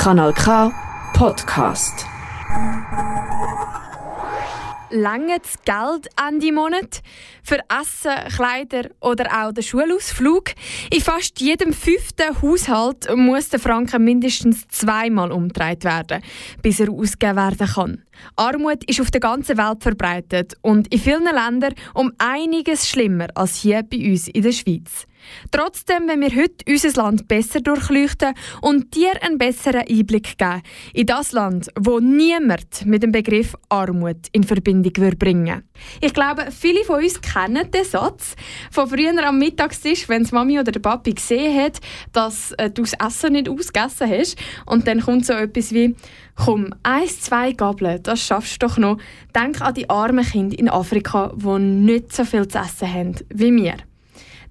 Kanal K Podcast. Lange das Geld Ende Monat? Für Essen, Kleider oder auch den Schulausflug? In fast jedem fünften Haushalt muss der Franken mindestens zweimal umgedreht werden, bis er ausgegeben werden kann. Armut ist auf der ganzen Welt verbreitet und in vielen Ländern um einiges schlimmer als hier bei uns in der Schweiz. Trotzdem wenn wir heute unser Land besser durchleuchten und dir einen besseren Einblick geben in das Land, wo niemand mit dem Begriff Armut in Verbindung bringen Ich glaube, viele von uns kennen den Satz von früher am Mittagstisch, wenn die Mami oder der Papi gesehen hat, dass äh, du das Essen nicht ausgegessen hast und dann kommt so etwas wie Komm, eins, zwei Gabeln, das schaffst du doch noch. Denk an die armen Kinder in Afrika, die nicht so viel zu essen haben wie wir.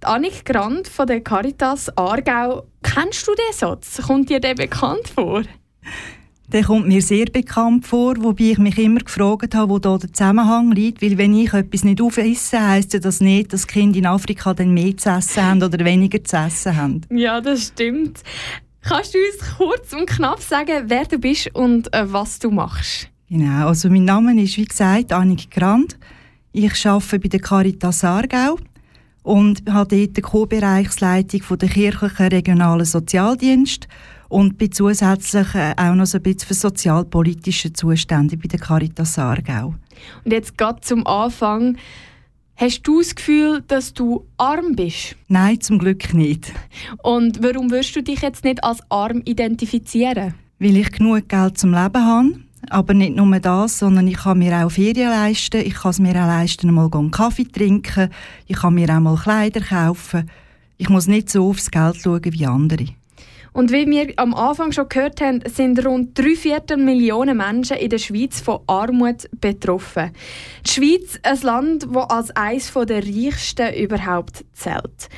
Die Annik Grant von der Caritas Aargau, kennst du den Satz? Kommt dir der bekannt vor? Der kommt mir sehr bekannt vor, wobei ich mich immer gefragt habe, wo da der Zusammenhang liegt. Weil wenn ich etwas nicht aufesse, heisst ja das nicht, dass Kinder in Afrika dann mehr zu essen haben oder weniger zu essen haben. Ja, das stimmt. Kannst du uns kurz und knapp sagen, wer du bist und äh, was du machst? Genau, also mein Name ist wie gesagt Annik Grant. Ich arbeite bei der Caritas Aargau und habe dort die Co-Bereichsleitung der kirchlichen regionalen Sozialdienst und bin zusätzlich äh, auch noch so ein bisschen für sozialpolitische Zustände bei der Caritas Aargau. Und jetzt gerade zum Anfang, hast du das Gefühl, dass du arm bist? Nein, zum Glück nicht. Und warum wirst du dich jetzt nicht als arm identifizieren? Weil ich genug Geld zum Leben habe aber nicht nur das, sondern ich kann mir auch Ferien leisten. Ich kann es mir auch leisten, mal einen Kaffee trinken. Ich kann mir auch mal Kleider kaufen. Ich muss nicht so aufs Geld schauen wie andere. Und wie wir am Anfang schon gehört haben, sind rund drei Viertel Millionen Menschen in der Schweiz von Armut betroffen. Die Schweiz, ein Land, das als eines der reichsten überhaupt zählt.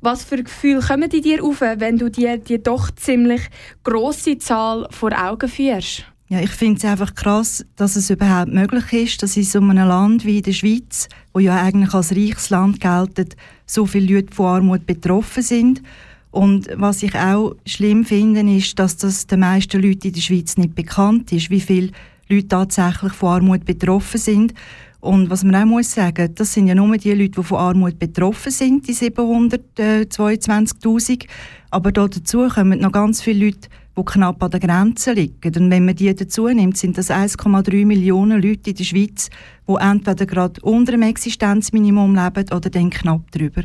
Was für Gefühle kommen die dir auf, wenn du dir die doch ziemlich große Zahl vor Augen führst? Ja, ich finde es einfach krass, dass es überhaupt möglich ist, dass in so einem Land wie der Schweiz, wo ja eigentlich als reiches Land gilt, so viele Leute von Armut betroffen sind. Und was ich auch schlimm finde, ist, dass das den meisten Leuten in der Schweiz nicht bekannt ist, wie viele Leute tatsächlich von Armut betroffen sind. Und was man auch muss sagen, das sind ja nur die Leute, die von Armut betroffen sind, die 722'000. Aber dazu kommen noch ganz viele Leute, die knapp an der Grenze liegen. Und wenn man die dazu nimmt, sind das 1,3 Millionen Leute in der Schweiz, die entweder gerade unter dem Existenzminimum leben oder dann knapp drüber.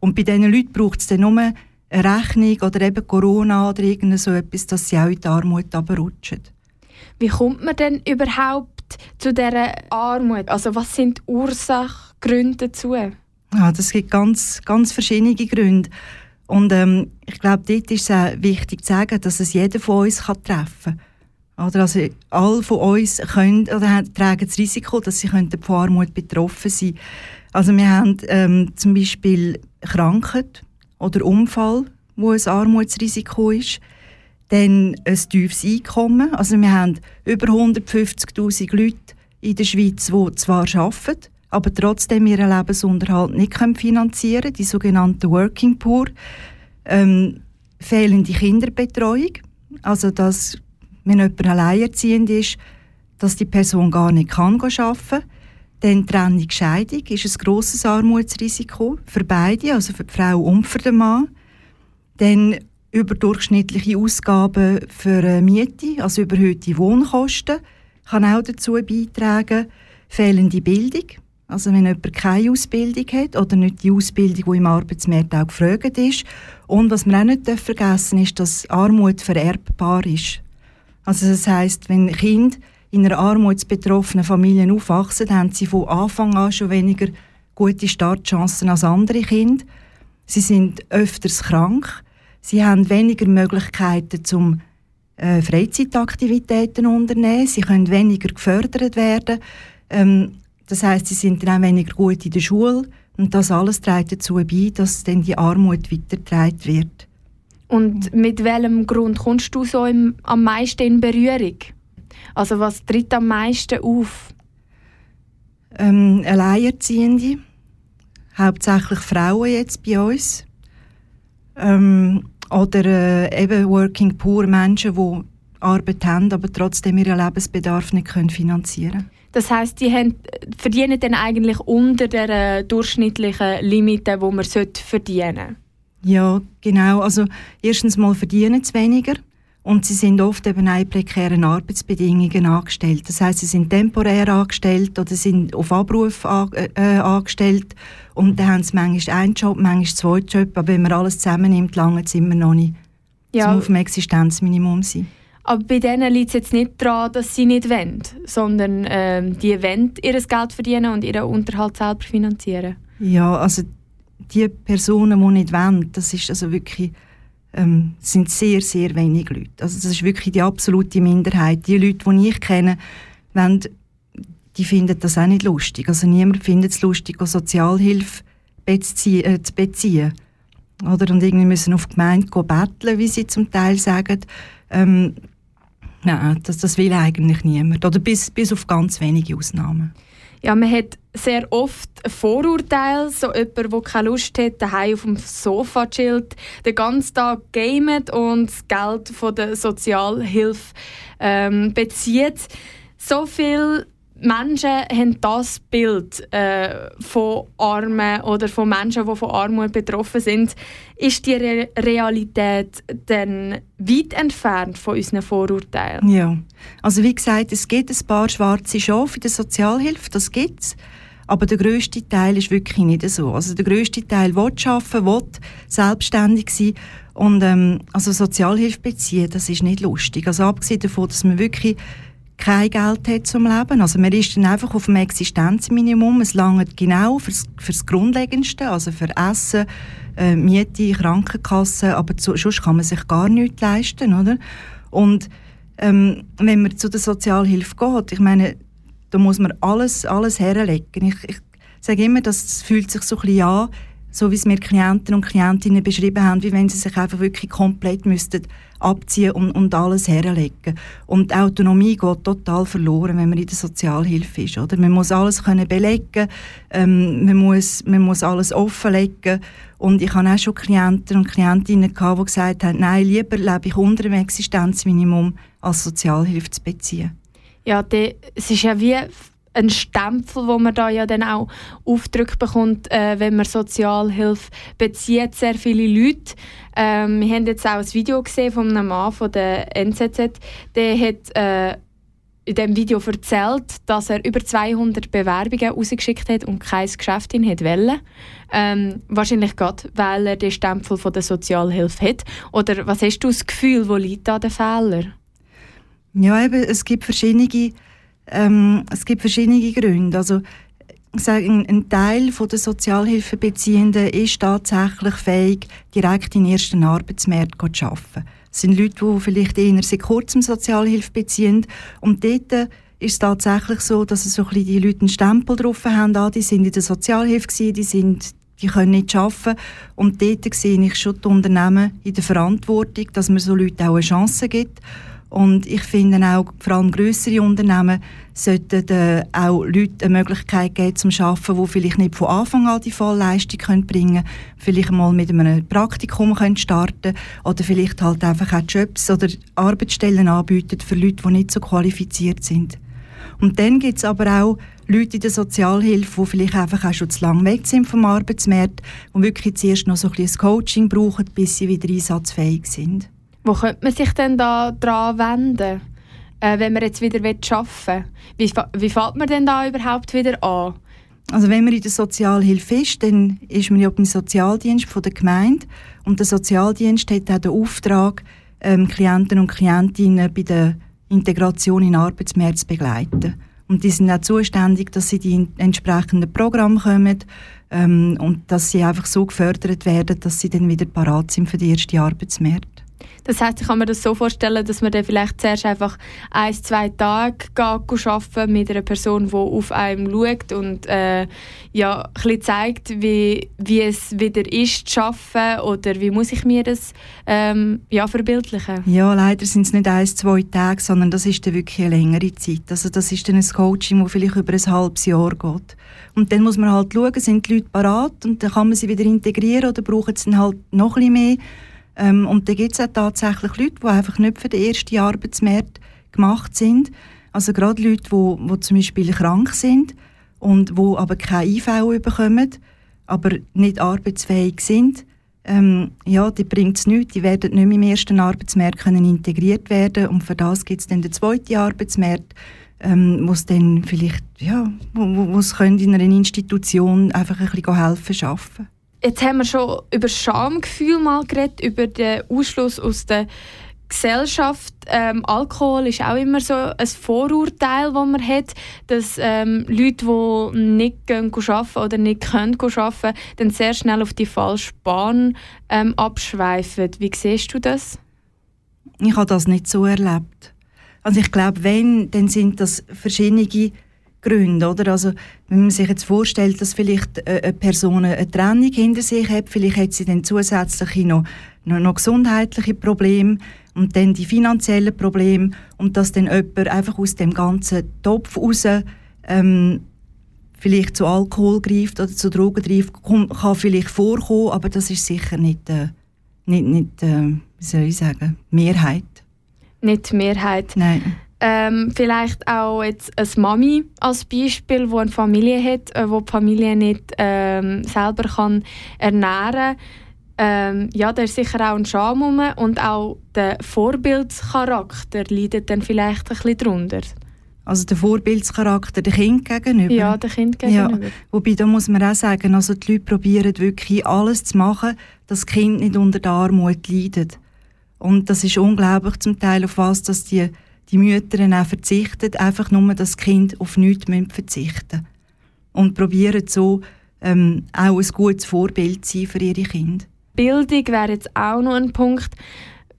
Und bei diesen Leuten braucht es dann nur eine Rechnung oder eben Corona oder irgend so etwas, dass sie auch in die Armut rutschen. Wie kommt man denn überhaupt zu dieser Armut? Also was sind die Ursachen, Gründe dazu? Ja, das gibt ganz, ganz verschiedene Gründe. Und ähm, ich glaube, dort ist es auch wichtig zu sagen, dass es jeder von uns kann treffen kann. Oder also alle von uns können, oder tragen das Risiko, dass sie von Armut betroffen sein Also wir haben ähm, zum Beispiel Krankheit oder Unfall, wo ein Armutsrisiko ist. Dann ein tiefes Einkommen. Also wir haben über 150'000 Leute in der Schweiz, die zwar arbeiten, aber trotzdem ihren Lebensunterhalt nicht finanzieren können, die sogenannten Working Poor. Ähm, fehlende Kinderbetreuung, also dass, wenn jemand alleinerziehend ist, dass die Person gar nicht arbeiten kann. Dann Trennung, Scheidung ist ein grosses Armutsrisiko für beide, also für die Frau und für den Mann. Dann überdurchschnittliche Ausgaben für Miete, also überhöhte Wohnkosten, kann auch dazu beitragen. Fehlende Bildung, also wenn jemand keine Ausbildung hat oder nicht die Ausbildung, die im Arbeitsmarkt auch gefragt ist. Und was man auch nicht vergessen ist, dass Armut vererbbar ist. Also das heißt, wenn Kinder in einer armutsbetroffenen Familie aufwachsen, haben sie von Anfang an schon weniger gute Startchancen als andere Kinder. Sie sind öfters krank. Sie haben weniger Möglichkeiten zum äh, Freizeitaktivitäten unternehmen. Sie können weniger gefördert werden. Ähm, das heißt, sie sind dann auch weniger gut in der Schule und das alles trägt dazu bei, dass dann die Armut weitergetragen wird. Und mit welchem Grund kommst du so im, am meisten in Berührung? Also was tritt am meisten auf? Ähm, Alleinerziehende, hauptsächlich Frauen jetzt bei uns. Ähm, oder äh, eben Working Poor Menschen, die Arbeit haben, aber trotzdem ihren Lebensbedarf nicht können finanzieren Das heißt, die haben, verdienen dann eigentlich unter der durchschnittlichen Limite, wo man verdienen sollte? Ja, genau. Also erstens mal verdienen sie weniger und sie sind oft eben auch in prekären Arbeitsbedingungen angestellt. Das heißt, sie sind temporär angestellt oder sind auf Abruf an, äh, angestellt und dann haben sie manchmal einen Job, manchmal zwei Jobs, aber wenn man alles zusammennimmt, lange es immer noch nicht ja. auf dem Existenzminimum sein. Aber bei denen liegt es jetzt nicht daran, dass sie nicht wollen, sondern ähm, die wollen ihr Geld verdienen und ihren Unterhalt selber finanzieren. Ja, also die Personen, die nicht wollen, das ist also wirklich ähm, sind sehr, sehr wenige Leute. Also das ist wirklich die absolute Minderheit. Die Leute, die ich kenne, wollen, die finden das auch nicht lustig. Also niemand findet es lustig, Sozialhilfe äh, zu beziehen. Oder? Und irgendwie müssen auf die Gemeinde betteln, wie sie zum Teil sagen. Ähm, nein, das, das will eigentlich niemand. Oder bis, bis auf ganz wenige Ausnahmen. Ja, man hat sehr oft ein Vorurteil, so jemand, der keine Lust hat, daheim auf dem Sofa chillt, den ganzen Tag gamet und das Geld von der Sozialhilfe ähm, bezieht. So viel Menschen haben das Bild äh, von Armen oder von Menschen, die von Armut betroffen sind. Ist die Re Realität dann weit entfernt von unseren Vorurteilen? Ja, also wie gesagt, es gibt ein paar schwarze Schafe in der Sozialhilfe, das gibt es. Aber der grösste Teil ist wirklich nicht so. Also der grösste Teil will arbeiten, will selbstständig sein und ähm, also Sozialhilfe beziehen, das ist nicht lustig. Also abgesehen davon, dass man wirklich kein Geld hat zum Leben. Also man ist dann einfach auf dem Existenzminimum. Es langt genau fürs, fürs Grundlegendste, also für Essen, äh, Miete, Krankenkasse, aber zu, sonst kann man sich gar nichts leisten, oder? Und ähm, wenn man zu der Sozialhilfe geht, ich meine, da muss man alles, alles herlegen. Ich, ich sage immer, das fühlt sich so ein bisschen an, so wie es mir Klienten und Klientinnen beschrieben haben, wie wenn sie sich einfach wirklich komplett müssten abziehen und, und alles herlegen. Und die Autonomie geht total verloren, wenn man in der Sozialhilfe ist. Oder? Man muss alles können belegen, ähm, man, muss, man muss alles offenlegen. Und ich hatte auch schon Klienten und Klientinnen, gehabt, die gesagt haben, nein, lieber lebe ich unter dem Existenzminimum, als Sozialhilfe zu beziehen. Ja, die, es ist ja wie ein Stempel, wo man da ja dann auch aufdrückt bekommt, äh, wenn man Sozialhilfe bezieht. Sehr viele Leute. Ähm, wir haben jetzt auch ein Video gesehen von einem Mann von der NZZ, der hat äh, in dem Video erzählt, dass er über 200 Bewerbungen rausgeschickt hat und kein Geschäft in hat wollen. Ähm, wahrscheinlich gerade, weil er den Stempel von der Sozialhilfe hat. Oder was hast du das Gefühl, wo liegt da der Fehler? Ja, eben, es gibt verschiedene ähm, es gibt verschiedene Gründe. Also, sagen, ein Teil der Sozialhilfebeziehenden ist tatsächlich fähig, direkt in den ersten Arbeitsmarkt zu arbeiten. Es sind Leute, die vielleicht eher seit kurzem Sozialhilfe beziehen. Und dort ist es tatsächlich so, dass so ein die Leute einen Stempel drauf haben, ah, die sind in der Sozialhilfe gewesen, die sind die können nicht arbeiten. Und dort sehe ich schon die Unternehmen in der Verantwortung, dass man so Leuten auch eine Chance gibt. Und ich finde auch, vor allem größere Unternehmen sollten äh, auch Leuten eine Möglichkeit geben zum Arbeiten, die vielleicht nicht von Anfang an die Vollleistung können bringen können. Vielleicht mal mit einem Praktikum können starten oder vielleicht halt einfach auch Jobs oder Arbeitsstellen anbieten für Leute, die nicht so qualifiziert sind. Und dann gibt es aber auch Leute in der Sozialhilfe, die vielleicht einfach auch schon zu lange weg sind vom Arbeitsmarkt und wirklich zuerst noch so ein bisschen Coaching brauchen, bis sie wieder einsatzfähig sind. Wo könnte man sich denn da dran wenden, äh, wenn man jetzt wieder arbeiten will? Wie, wie fängt man denn da überhaupt wieder an? Also wenn man in der Sozialhilfe ist, dann ist man ja beim Sozialdienst von der Gemeinde und der Sozialdienst hat auch den Auftrag, ähm, Klienten und Klientinnen bei der Integration in den Arbeitsmarkt zu begleiten. Und die sind auch zuständig, dass sie die entsprechenden Programme kommen ähm, und dass sie einfach so gefördert werden, dass sie dann wieder parat sind für die erste Arbeitsmarkt. Das heißt, ich kann mir das so vorstellen, dass man dann vielleicht zuerst einfach ein, zwei Tage arbeiten mit einer Person, die auf einem schaut und äh, ja, ein zeigt, wie, wie es wieder ist, zu arbeiten oder wie muss ich mir das ähm, ja, verbildlichen? Ja, leider sind es nicht ein, zwei Tage, sondern das ist dann wirklich eine längere Zeit. Also das ist dann ein Coaching, das vielleicht über ein halbes Jahr geht. Und dann muss man halt schauen, sind die Leute parat und dann kann man sie wieder integrieren oder brauchen sie dann halt noch ein bisschen mehr Ähm, und da gibt es auch tatsächlich Leute, die einfach nicht für den ersten Arbeitsmarkt gemacht sind. Also gerade Leute, die, die zum Beispiel krank sind und wo aber keine IV bekommen, aber nicht arbeitsfähig sind, ähm, ja, die bringt es nichts. Die werden nicht mehr im ersten Arbeitsmarkt können integriert werden und für das gibt es dann den zweiten Arbeitsmarkt, ähm, wo es dann vielleicht, ja, wo, wo, wo in einer Institution einfach ein bisschen helfen schaffen. Jetzt haben wir schon über Schamgefühl mal geredet, über den Ausschluss aus der Gesellschaft. Ähm, Alkohol ist auch immer so ein Vorurteil, das man hat, dass ähm, Leute, die nicht arbeiten oder nicht können arbeiten, dann sehr schnell auf die falsche Bahn ähm, abschweifen. Wie siehst du das? Ich habe das nicht so erlebt. Also ich glaube, wenn, dann sind das verschiedene Gründe, oder? Also, wenn man sich jetzt vorstellt, dass vielleicht eine Person eine Trennung hinter sich hat, vielleicht hat sie dann zusätzlich noch, noch, noch gesundheitliche Probleme und dann die finanziellen Probleme und dass dann jemand einfach aus dem ganzen Topf raus ähm, vielleicht zu Alkohol greift oder zu Drogen greift, kann, kann vielleicht vorkommen, aber das ist sicher nicht, äh, nicht, nicht äh, wie soll ich sagen, Mehrheit. Nicht Mehrheit? Nein. Ähm, vielleicht auch jetzt eine Mami als Beispiel, die eine Familie hat, äh, wo die Familie nicht ähm, selber kann ernähren kann. Ähm, ja, da ist sicher auch ein Scham rum und auch der Vorbildscharakter leidet dann vielleicht ein bisschen darunter. Also der Vorbildscharakter der Kind gegenüber? Ja, der Kind gegenüber. Ja, wobei, da muss man auch sagen, also die Leute probieren wirklich alles zu machen, dass das Kind nicht unter der Armut leidet. Und das ist unglaublich zum Teil, auf was dass die die Mütter auch verzichten, einfach nur, dass das Kind auf nichts verzichten Und probieren so ähm, auch ein gutes Vorbild zu sein für ihre Kinder. Bildung wäre jetzt auch noch ein Punkt.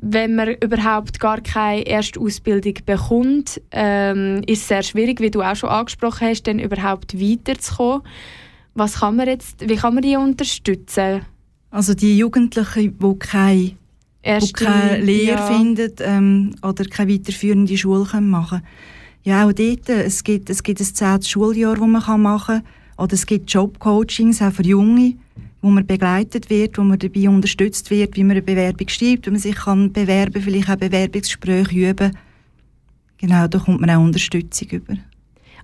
Wenn man überhaupt gar keine erste Ausbildung bekommt, ähm, ist es sehr schwierig, wie du auch schon angesprochen hast, dann überhaupt weiterzukommen. Was kann man jetzt, wie kann man die unterstützen? Also die Jugendlichen, die keine Erste, die keine Lehre ja. finden ähm, oder keine weiterführende Schule machen können. Ja, auch dort, es gibt, es gibt ein zehntes Schuljahr, das man machen kann. Oder es gibt Jobcoachings auch für Junge, wo man begleitet wird, wo man dabei unterstützt wird, wie man eine Bewerbung schreibt, wie man sich kann bewerben vielleicht auch Bewerbungsgespräche üben. Genau, da kommt man auch Unterstützung über.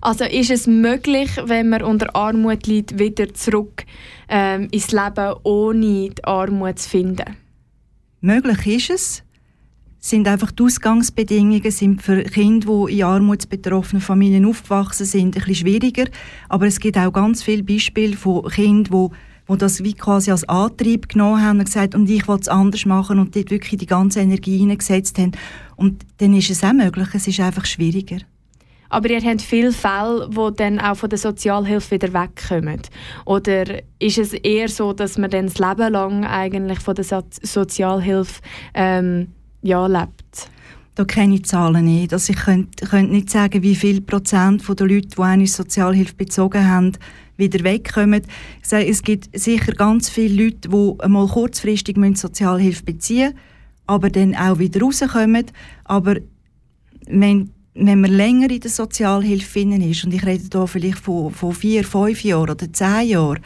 Also ist es möglich, wenn man unter Armut liegt, wieder zurück ähm, ins Leben, ohne die Armut zu finden? Möglich ist es, sind einfach die Ausgangsbedingungen sind für Kinder, die in armutsbetroffenen Familien aufgewachsen sind, ein bisschen schwieriger. Aber es gibt auch ganz viele Beispiele von Kindern, die wo das wie quasi als Antrieb genommen haben und gesagt und ich will es anders machen und dort wirklich die ganze Energie hineingesetzt haben. Und dann ist es auch möglich, es ist einfach schwieriger. Aber ihr habt viele Fälle, die dann auch von der Sozialhilfe wieder wegkommen. Oder ist es eher so, dass man dann das Leben lang eigentlich von der so Sozialhilfe ähm, ja, lebt? Da kenne ich Zahlen nicht. Also ich könnte, könnte nicht sagen, wie viel Prozent der Leute, die eine Sozialhilfe bezogen haben, wieder wegkommen. Ich sage, es gibt sicher ganz viele Leute, die einmal kurzfristig Sozialhilfe beziehen müssen, aber dann auch wieder rauskommen. Aber wenn wenn man länger in der Sozialhilfe ist, und ich rede hier vielleicht von, von vier, fünf Jahren oder zehn Jahren,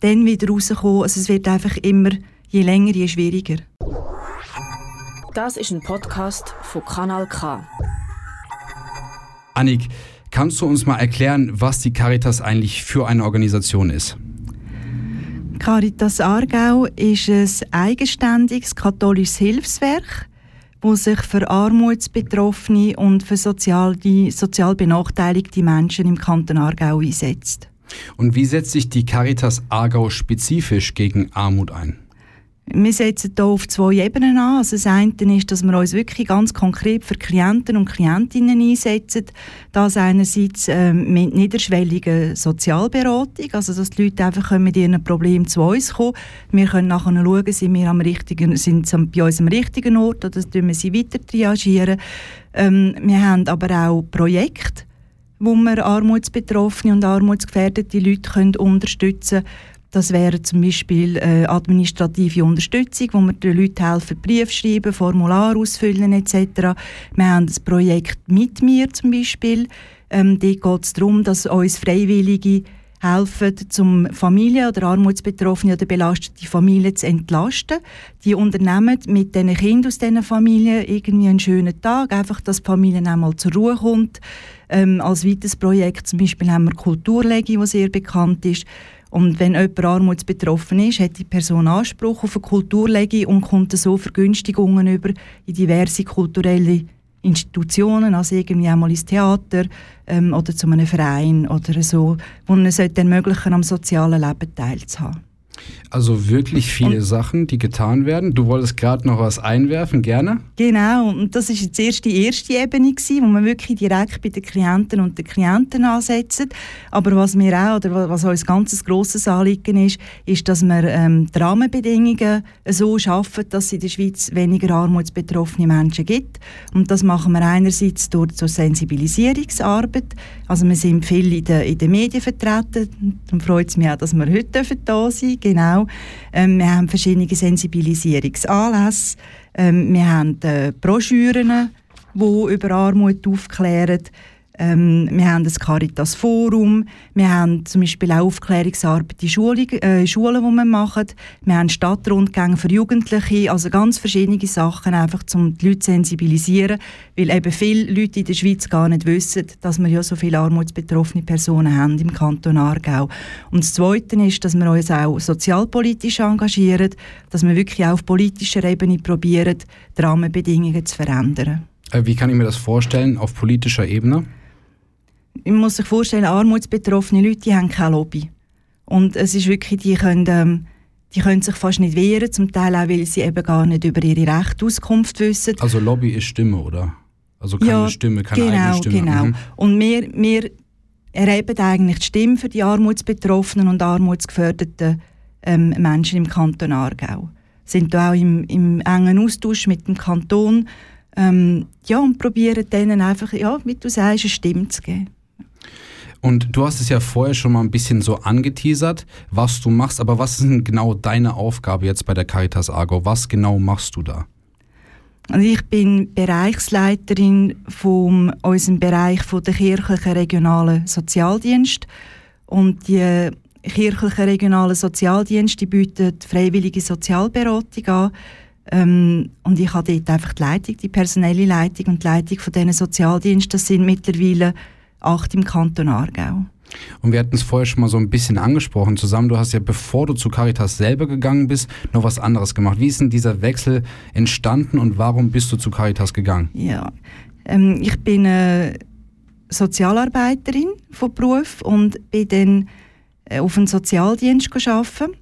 dann wieder rauskommen, also es wird einfach immer, je länger, je schwieriger. Das ist ein Podcast von Kanal K. Annik, kannst du uns mal erklären, was die Caritas eigentlich für eine Organisation ist? Caritas Aargau ist ein eigenständiges katholisches Hilfswerk wo sich für Armutsbetroffene und für sozial, die sozial benachteiligte Menschen im Kanton Aargau einsetzt. Und wie setzt sich die Caritas Aargau spezifisch gegen Armut ein? Wir setzen hier auf zwei Ebenen an. Also das eine ist, dass wir uns wirklich ganz konkret für Klienten und Klientinnen einsetzen. Das einerseits äh, mit niederschwelliger Sozialberatung, also dass die Leute einfach mit ihren Problemen zu uns kommen. Wir können nachher schauen, sind wir am richtigen, sind sie bei uns am richtigen Ort oder tun wir sie weiter triagieren. Ähm, wir haben aber auch Projekte, wo wir armutsbetroffene und armutsgefährdete Leute können unterstützen können das wäre zum Beispiel äh, administrative Unterstützung, wo wir den Leuten helfen, Brief schreiben, Formular ausfüllen etc. Wir haben das Projekt «Mit mir» zum Beispiel. Ähm, dort geht es darum, dass uns Freiwillige helfen, zum Familien oder Armutsbetroffene oder belastete Familien zu entlasten. Die unternehmen mit den Kindern aus diesen Familien irgendwie einen schönen Tag, einfach, dass die Familie einmal zur Ruhe kommt. Ähm, als weiteres Projekt zum Beispiel haben wir Kulturlegi, die sehr bekannt ist. Und wenn jemand armutsbetroffen ist, hat die Person Anspruch auf eine Kulturlegi und kommt so Vergünstigungen über in diverse kulturelle Institutionen, also irgendwie einmal ins Theater ähm, oder zu einem Verein oder so, wo man es ermöglichen am sozialen Leben teilzuhaben. Also wirklich viele und, Sachen, die getan werden. Du wolltest gerade noch was einwerfen, gerne? Genau, und das ist jetzt erst die erste Ebene gewesen, wo man wirklich direkt bei den Klienten und den Klienten ansetzt. Aber was mir auch, oder was uns ganz grosses Anliegen ist, ist, dass wir ähm, die Rahmenbedingungen so schaffen, dass es in der Schweiz weniger armutsbetroffene Menschen gibt. Und das machen wir einerseits durch zur Sensibilisierungsarbeit. Also wir sind viel in den, in den Medien vertreten. Darum freut es mich auch, dass wir heute da sein dürfen genau. Ähm, wir haben verschiedene Sensibilisierungsanlässe. Ähm, wir haben äh, Broschüren, die über Armut aufklären. Ähm, wir haben das Caritas Forum, wir haben zum Beispiel auch Aufklärungsarbeit in Schulen, äh, Schulen, die wir machen. Wir haben Stadtrundgänge für Jugendliche, also ganz verschiedene Sachen, einfach um die Leute zu sensibilisieren, weil eben viele Leute in der Schweiz gar nicht wissen, dass wir ja so viele armutsbetroffene Personen haben im Kanton Aargau. Und das Zweite ist, dass wir uns auch sozialpolitisch engagieren, dass wir wirklich auch auf politischer Ebene probieren, die Rahmenbedingungen zu verändern. Äh, wie kann ich mir das vorstellen auf politischer Ebene? Man muss sich vorstellen, armutsbetroffene Leute die haben keine Lobby. Und es ist wirklich, die können, ähm, die können sich fast nicht wehren, zum Teil auch, weil sie eben gar nicht über ihre Rechte Auskunft wissen. Also Lobby ist Stimme, oder? Also keine ja, Stimme, keine genau, eigene Stimme. Genau, mhm. Und wir, wir erheben eigentlich die Stimme für die armutsbetroffenen und armutsgefährdeten ähm, Menschen im Kanton Aargau. Sind da auch im, im engen Austausch mit dem Kanton ähm, ja, und probieren denen einfach, ja, wie du sagst, eine Stimme zu geben. Und du hast es ja vorher schon mal ein bisschen so angeteasert, was du machst, aber was ist denn genau deine Aufgabe jetzt bei der Caritas Argo? Was genau machst du da? Also ich bin Bereichsleiterin von unserem Bereich von der kirchlichen regionalen Sozialdienst und die kirchlichen regionalen Sozialdienste bieten freiwillige Sozialberatung an. Ähm, und ich habe dort einfach die Leitung, die personelle Leitung und die Leitung von diesen Sozialdiensten. Das sind mittlerweile acht im Kanton Aargau. Und wir hatten es vorher schon mal so ein bisschen angesprochen zusammen. Du hast ja, bevor du zu Caritas selber gegangen bist, noch was anderes gemacht. Wie ist denn dieser Wechsel entstanden und warum bist du zu Caritas gegangen? Ja, ähm, ich bin äh, Sozialarbeiterin von Beruf und bin dann äh, auf einen Sozialdienst arbeiten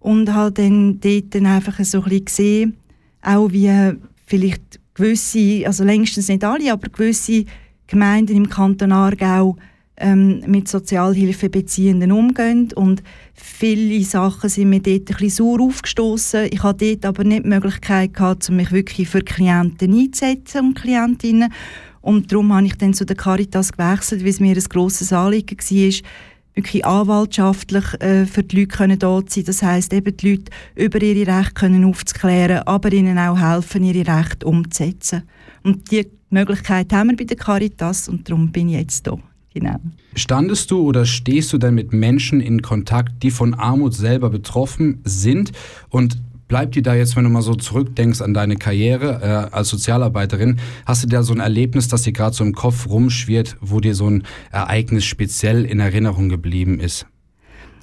und habe dann dort dann einfach so ein bisschen gesehen, auch wie vielleicht gewisse, also längstens nicht alle, aber gewisse Gemeinden im Kanton Aargau ähm, mit Sozialhilfebeziehenden umgehen und viele Sachen sind mir dort ein bisschen sauer aufgestoßen. Ich hatte dort aber nicht die Möglichkeit gehabt, mich wirklich für Klienten einzusetzen und Klientinnen und darum habe ich dann zu der Caritas gewechselt, weil es mir ein grosses Anliegen war, wirklich anwaltschaftlich äh, für die Leute können dort sein. Das heißt eben die Leute über ihre Rechte können aufzuklären, aber ihnen auch helfen, ihre Rechte umzusetzen. Und die Möglichkeit haben wir bei der Caritas und darum bin ich jetzt hier. Genau. Standest du oder stehst du denn mit Menschen in Kontakt, die von Armut selber betroffen sind? Und bleibt dir da jetzt, wenn du mal so zurückdenkst an deine Karriere äh, als Sozialarbeiterin, hast du da so ein Erlebnis, das dir gerade so im Kopf rumschwirrt, wo dir so ein Ereignis speziell in Erinnerung geblieben ist?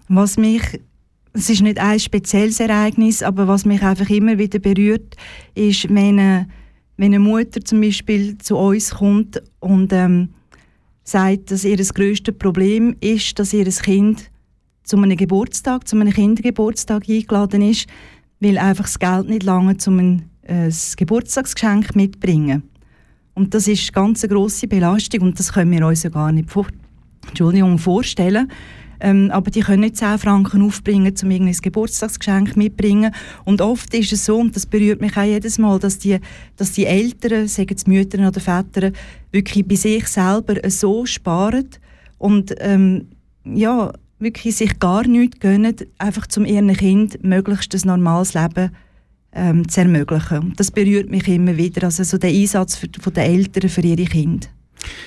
Was mich es ist nicht ein spezielles Ereignis, aber was mich einfach immer wieder berührt, ist, wenn wenn eine Mutter zum Beispiel zu uns kommt und ähm, sagt, dass ihr das größte Problem ist, dass ihr Kind zu einem Geburtstag, zu einem Kindergeburtstag eingeladen ist, weil einfach das Geld nicht lange um ein, äh, Geburtstagsgeschenk mitbringen. Und das ist eine ganz grosse Belastung und das können wir uns ja gar nicht vor Entschuldigung, vorstellen. Ähm, aber die können nicht 10 Franken aufbringen, um irgendein Geburtstagsgeschenk mitzubringen. Und oft ist es so, und das berührt mich auch jedes Mal, dass die, dass die Eltern, sagen es Mütter oder Väter, wirklich bei sich selber so sparen und ähm, ja, wirklich sich gar nichts gönnen, einfach um ihren Kind möglichst ein normales Leben ähm, zu ermöglichen. Das berührt mich immer wieder, also so der Einsatz für, von den Eltern für ihre Kinder.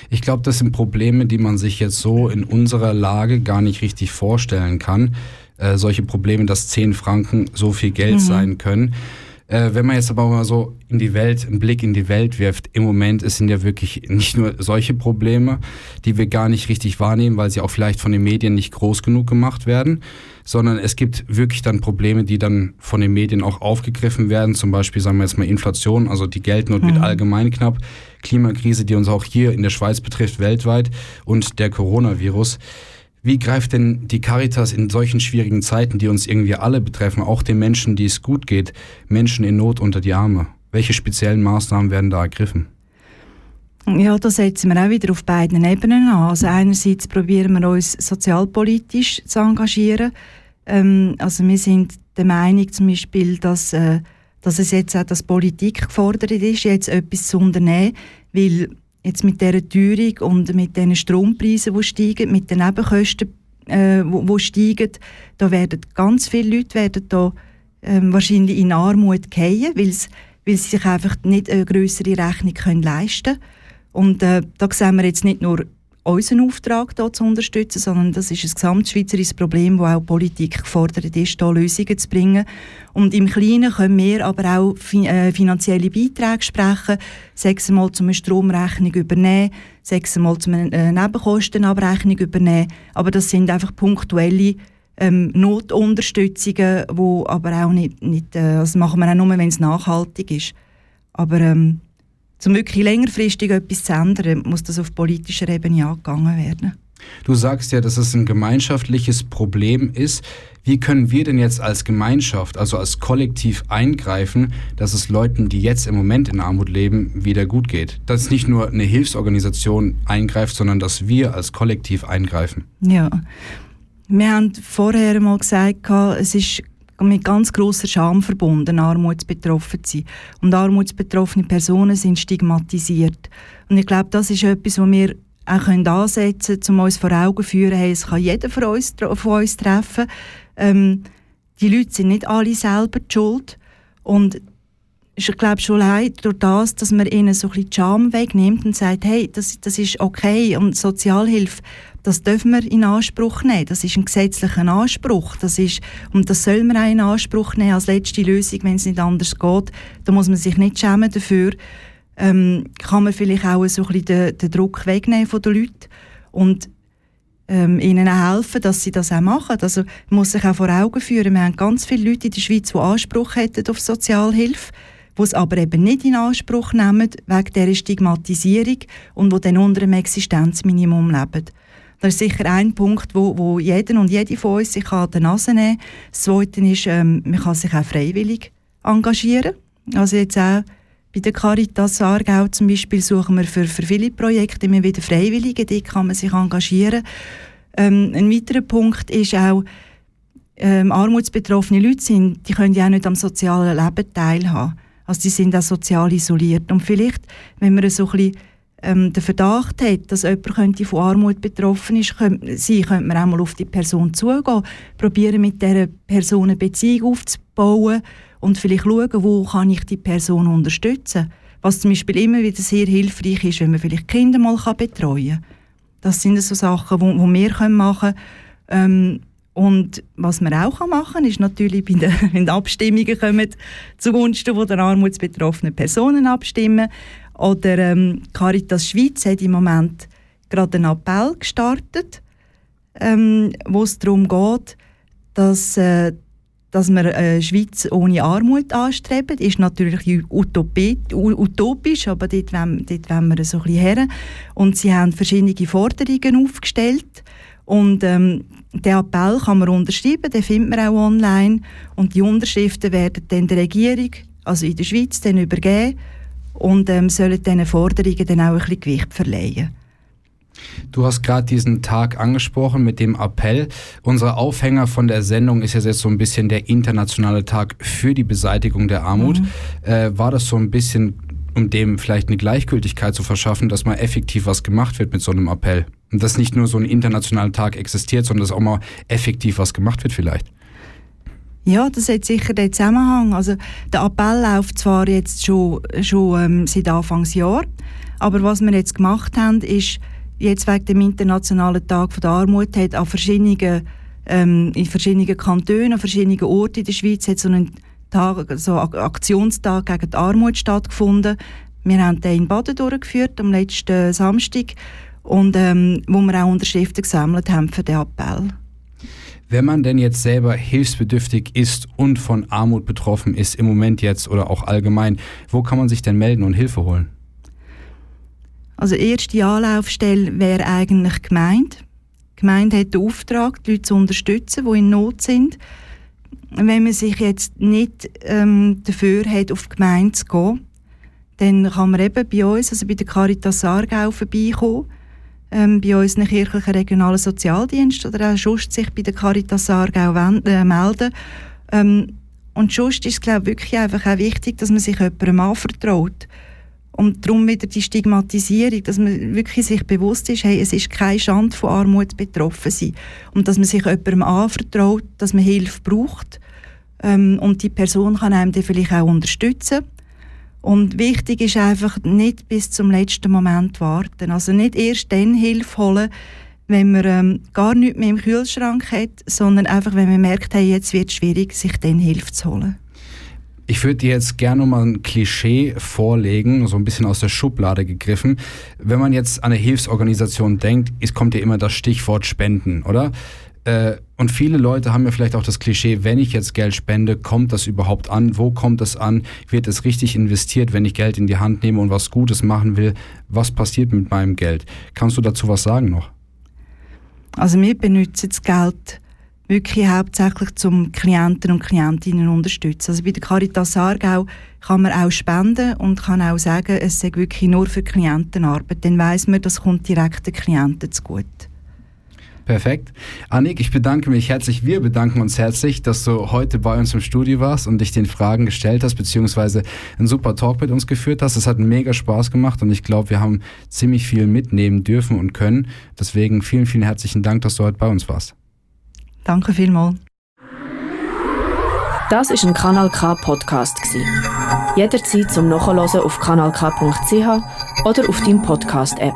Ich glaube, das sind Probleme, die man sich jetzt so in unserer Lage gar nicht richtig vorstellen kann. Äh, solche Probleme, dass 10 Franken so viel Geld mhm. sein können. Äh, wenn man jetzt aber mal so in die Welt, einen Blick in die Welt wirft, im Moment es sind ja wirklich nicht nur solche Probleme, die wir gar nicht richtig wahrnehmen, weil sie auch vielleicht von den Medien nicht groß genug gemacht werden, sondern es gibt wirklich dann Probleme, die dann von den Medien auch aufgegriffen werden, zum Beispiel sagen wir jetzt mal Inflation, also die Geldnot mhm. wird allgemein knapp, Klimakrise, die uns auch hier in der Schweiz betrifft, weltweit und der Coronavirus. Wie greift denn die Caritas in solchen schwierigen Zeiten, die uns irgendwie alle betreffen, auch den Menschen, die es gut geht, Menschen in Not unter die Arme? Welche speziellen Maßnahmen werden da ergriffen? Ja, da setzen wir auch wieder auf beiden Ebenen an. Also einerseits probieren wir uns sozialpolitisch zu engagieren. Ähm, also wir sind der Meinung zum Beispiel, dass, äh, dass es jetzt auch dass Politik gefordert ist, jetzt etwas zu unternehmen, weil jetzt mit dieser Teuerung und mit den Strompreisen, die steigen, mit den Nebenkosten, äh, wo, steigen, da werden ganz viele Leute werden da, ähm, wahrscheinlich in Armut fallen, weil sie sich einfach nicht eine größere Rechnung können leisten können. Und äh, da sehen wir jetzt nicht nur unseren Auftrag hier zu unterstützen, sondern das ist ein gesamtschweizerisches Problem, wo auch Politik gefordert ist, hier Lösungen zu bringen. Und im Kleinen können wir aber auch äh, finanzielle Beiträge sprechen, sechs Mal zum Stromrechnung übernehmen, sechs Mal zum äh, Nebenkostenabrechnung übernehmen. Aber das sind einfach punktuelle ähm, Notunterstützungen, wo aber auch nicht, nicht äh, das machen wir auch nur, wenn es nachhaltig ist. Aber ähm, um wirklich längerfristig etwas zu ändern, muss das auf politischer Ebene angegangen werden. Du sagst ja, dass es ein gemeinschaftliches Problem ist. Wie können wir denn jetzt als Gemeinschaft, also als Kollektiv eingreifen, dass es Leuten, die jetzt im Moment in Armut leben, wieder gut geht? Dass nicht nur eine Hilfsorganisation eingreift, sondern dass wir als Kollektiv eingreifen. Ja, wir haben vorher mal gesagt, es ist mit ganz grosser Scham verbunden, armutsbetroffen zu sein. Und armutsbetroffene Personen sind stigmatisiert. Und ich glaube, das ist etwas, was wir auch ansetzen können, um uns vor Augen zu führen, hey, es kann jeder von uns, von uns treffen. Ähm, die Leute sind nicht alle selber die schuld. Und ich glaube schon leid durch das, dass man ihnen so ein bisschen die Scham wegnimmt und sagt, hey, das, das ist okay und Sozialhilfe das dürfen wir in Anspruch nehmen. Das ist ein gesetzlicher Anspruch. Das ist, und das soll man auch in Anspruch nehmen als letzte Lösung, wenn es nicht anders geht. Da muss man sich nicht schämen dafür. Ähm, kann man vielleicht auch so ein bisschen den, den Druck wegnehmen von den Leuten und ähm, ihnen auch helfen, dass sie das auch machen. Also man muss sich auch vor Augen führen, wir haben ganz viele Leute in der Schweiz, die Anspruch hätten auf Sozialhilfe, die es aber eben nicht in Anspruch nehmen, wegen dieser Stigmatisierung und die dann unter einem Existenzminimum leben. Das ist sicher ein Punkt, wo, wo jeder und jede von uns sich an die Nase nehmen kann. Das Zweite ist, ähm, man kann sich auch freiwillig engagieren. Also jetzt auch bei der Caritas Aargau zum Beispiel suchen wir für, für viele Projekte immer wieder Freiwillige, die kann man sich engagieren. Ähm, ein weiterer Punkt ist auch, ähm, armutsbetroffene Leute sind, die können ja auch nicht am sozialen Leben teilhaben. Also die sind auch sozial isoliert. Und vielleicht, wenn wir so ein bisschen ähm, den Verdacht hat, dass jemand könnte von Armut betroffen ist, könnte, sein, könnte man auch mal auf die Person zugehen, probieren mit dieser Person eine Beziehung aufzubauen und vielleicht schauen, wo kann ich die Person unterstützen. Was zum Beispiel immer wieder sehr hilfreich ist, wenn man vielleicht Kinder mal betreuen kann. Das sind so Sachen, die wir machen können. Ähm, und was man auch machen kann, ist natürlich, bei den, wenn Abstimmungen kommen, zugunsten der armutsbetroffenen Personen abstimmen. Oder ähm, Caritas Schweiz hat im Moment gerade einen Appell gestartet, ähm, wo es darum geht, dass, äh, dass wir eine Schweiz ohne Armut anstreben. Das ist natürlich Utopie, utopisch, aber dort wollen, dort wollen wir so ein bisschen her. Und sie haben verschiedene Forderungen aufgestellt. Und ähm, den Appell kann man unterschreiben, den findet man auch online. Und die Unterschriften werden dann der Regierung, also in der Schweiz, dann übergeben und ähm, sollen diesen Forderungen dann auch ein bisschen Gewicht verleihen. Du hast gerade diesen Tag angesprochen mit dem Appell. Unser Aufhänger von der Sendung ist jetzt so ein bisschen der internationale Tag für die Beseitigung der Armut. Mhm. Äh, war das so ein bisschen, um dem vielleicht eine Gleichgültigkeit zu verschaffen, dass mal effektiv was gemacht wird mit so einem Appell? Dass nicht nur so ein internationaler Tag existiert, sondern dass auch mal effektiv was gemacht wird vielleicht? Ja, das hat sicher den Zusammenhang. Also der Appell läuft zwar jetzt schon, schon ähm, seit Anfangsjahr, aber was wir jetzt gemacht haben, ist jetzt wegen dem Internationalen Tag der Armut hat an verschiedenen, ähm, in verschiedenen Kantonen, an verschiedenen Orten in der Schweiz hat so ein Tag, so Aktionstag gegen die Armut stattgefunden. Wir haben den in Baden durchgeführt am letzten Samstag und ähm, wo wir auch Unterschriften gesammelt haben für den Appell. Wenn man denn jetzt selber hilfsbedürftig ist und von Armut betroffen ist, im Moment jetzt oder auch allgemein, wo kann man sich denn melden und Hilfe holen? Also erste Anlaufstelle wäre eigentlich die Gemeinde. Die Gemeinde hat den Auftrag, die Leute zu unterstützen, die in Not sind. Wenn man sich jetzt nicht ähm, dafür hat, auf die Gemeinde zu gehen, dann kann man eben bei uns, also bei der Caritas Aargau vorbeikommen ähm, bei unseren kirchlichen regionalen Sozialdienst oder auch sich bei der Caritas Aargau äh, melden. Ähm, und sonst ist es glaube wirklich einfach auch wichtig, dass man sich jemandem anvertraut. Und darum wieder die Stigmatisierung, dass man wirklich sich bewusst ist, hey, es ist keine Schande von Armut betroffen sein. Und dass man sich jemandem anvertraut, dass man Hilfe braucht. Ähm, und die Person kann einem dann vielleicht auch unterstützen. Und wichtig ist einfach nicht bis zum letzten Moment warten. Also nicht erst dann Hilfe holen, wenn man ähm, gar nichts mehr im Kühlschrank hat, sondern einfach, wenn man merkt, hey, jetzt wird es schwierig, sich dann Hilfe zu holen. Ich würde dir jetzt gerne mal ein Klischee vorlegen, so ein bisschen aus der Schublade gegriffen. Wenn man jetzt an eine Hilfsorganisation denkt, es kommt ja immer das Stichwort Spenden, oder? Äh, und viele Leute haben ja vielleicht auch das Klischee, wenn ich jetzt Geld spende, kommt das überhaupt an? Wo kommt es an? Wird es richtig investiert, wenn ich Geld in die Hand nehme und was Gutes machen will? Was passiert mit meinem Geld? Kannst du dazu was sagen noch? Also wir benutzen das Geld wirklich hauptsächlich zum Klienten und Klientinnen unterstützen. Also bei der Caritas Aargau kann man auch spenden und kann auch sagen, es sei wirklich nur für Klientenarbeit. Dann weiß man, das kommt direkt den Klienten zugute. Perfekt. Annik, ich bedanke mich herzlich. Wir bedanken uns herzlich, dass du heute bei uns im Studio warst und dich den Fragen gestellt hast, beziehungsweise einen super Talk mit uns geführt hast. Es hat mega Spaß gemacht und ich glaube, wir haben ziemlich viel mitnehmen dürfen und können. Deswegen vielen, vielen herzlichen Dank, dass du heute bei uns warst. Danke vielmals. Das ist ein Kanal K Podcast Jederzeit zum Nachhören auf kanalk.ch oder auf deinem Podcast App.